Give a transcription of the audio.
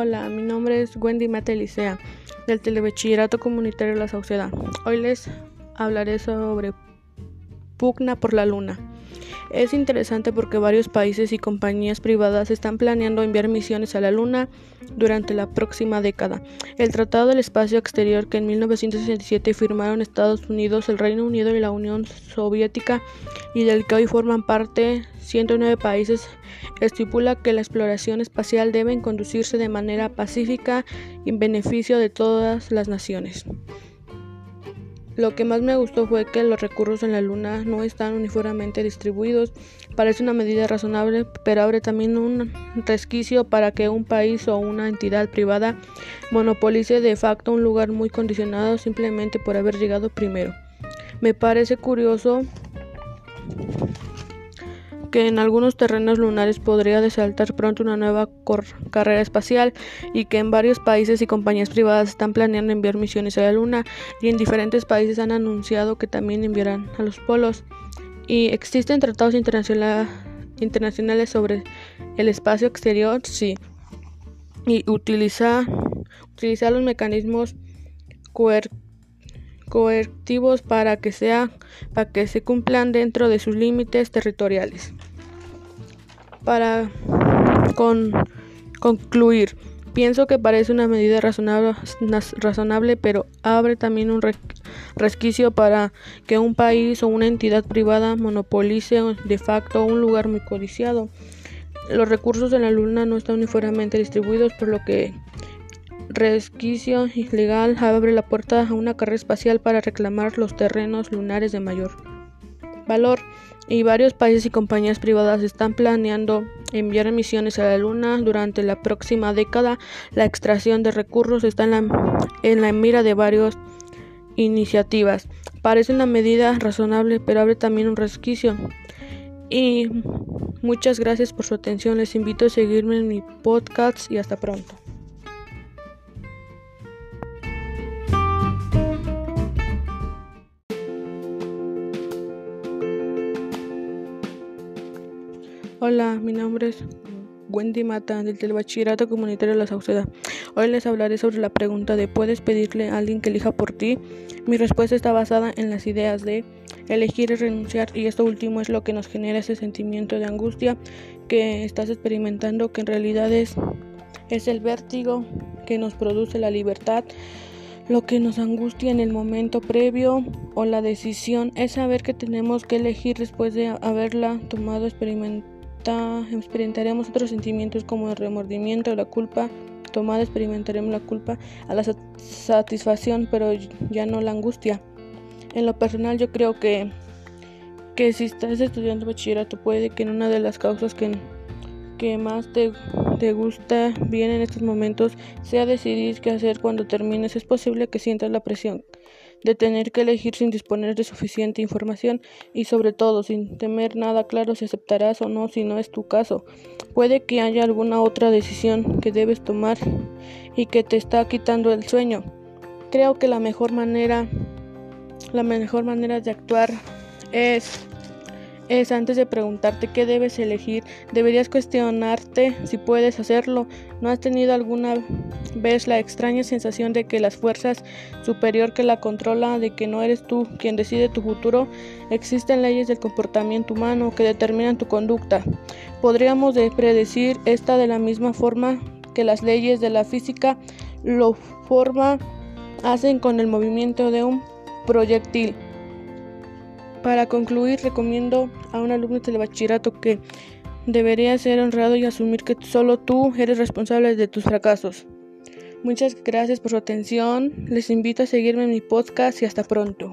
Hola, mi nombre es Wendy Elisea, del Telebachillerato Comunitario La Sauceda. Hoy les hablaré sobre Pugna por la Luna. Es interesante porque varios países y compañías privadas están planeando enviar misiones a la Luna durante la próxima década. El Tratado del Espacio Exterior que en 1967 firmaron Estados Unidos, el Reino Unido y la Unión Soviética y del que hoy forman parte 109 países estipula que la exploración espacial debe conducirse de manera pacífica y en beneficio de todas las naciones. Lo que más me gustó fue que los recursos en la Luna no están uniformemente distribuidos. Parece una medida razonable, pero abre también un resquicio para que un país o una entidad privada monopolice de facto un lugar muy condicionado simplemente por haber llegado primero. Me parece curioso que en algunos terrenos lunares podría desaltar pronto una nueva carrera espacial y que en varios países y compañías privadas están planeando enviar misiones a la Luna y en diferentes países han anunciado que también enviarán a los polos. Y existen tratados internacionales sobre el espacio exterior, sí. Y utilizar, utilizar los mecanismos coercitivos para que sea para que se cumplan dentro de sus límites territoriales. Para concluir, pienso que parece una medida razonable, razonable, pero abre también un resquicio para que un país o una entidad privada monopolice de facto un lugar muy codiciado. Los recursos de la Luna no están uniformemente distribuidos, por lo que resquicio ilegal abre la puerta a una carrera espacial para reclamar los terrenos lunares de mayor valor y varios países y compañías privadas están planeando enviar misiones a la Luna durante la próxima década. La extracción de recursos está en la, en la mira de varias iniciativas. Parece una medida razonable, pero abre también un resquicio. Y muchas gracias por su atención. Les invito a seguirme en mi podcast y hasta pronto. Hola, mi nombre es Wendy Mata del Telebachillerato Comunitario de La Sauceda. Hoy les hablaré sobre la pregunta de ¿puedes pedirle a alguien que elija por ti? Mi respuesta está basada en las ideas de elegir y renunciar y esto último es lo que nos genera ese sentimiento de angustia que estás experimentando que en realidad es, es el vértigo que nos produce la libertad. Lo que nos angustia en el momento previo o la decisión es saber que tenemos que elegir después de haberla tomado experimentaremos otros sentimientos como el remordimiento, la culpa. Tomada experimentaremos la culpa a la satisfacción, pero ya no la angustia. En lo personal yo creo que, que si estás estudiando bachillerato puede que una de las causas que, que más te, te gusta bien en estos momentos sea decidir qué hacer cuando termines. Es posible que sientas la presión de tener que elegir sin disponer de suficiente información y sobre todo sin temer nada claro si aceptarás o no si no es tu caso. Puede que haya alguna otra decisión que debes tomar y que te está quitando el sueño. Creo que la mejor manera la mejor manera de actuar es es antes de preguntarte qué debes elegir, deberías cuestionarte si puedes hacerlo. ¿No has tenido alguna vez la extraña sensación de que las fuerzas superior que la controla, de que no eres tú quien decide tu futuro? Existen leyes del comportamiento humano que determinan tu conducta. Podríamos predecir esta de la misma forma que las leyes de la física lo forma hacen con el movimiento de un proyectil. Para concluir, recomiendo a un alumno de bachillerato que debería ser honrado y asumir que solo tú eres responsable de tus fracasos. Muchas gracias por su atención. Les invito a seguirme en mi podcast y hasta pronto.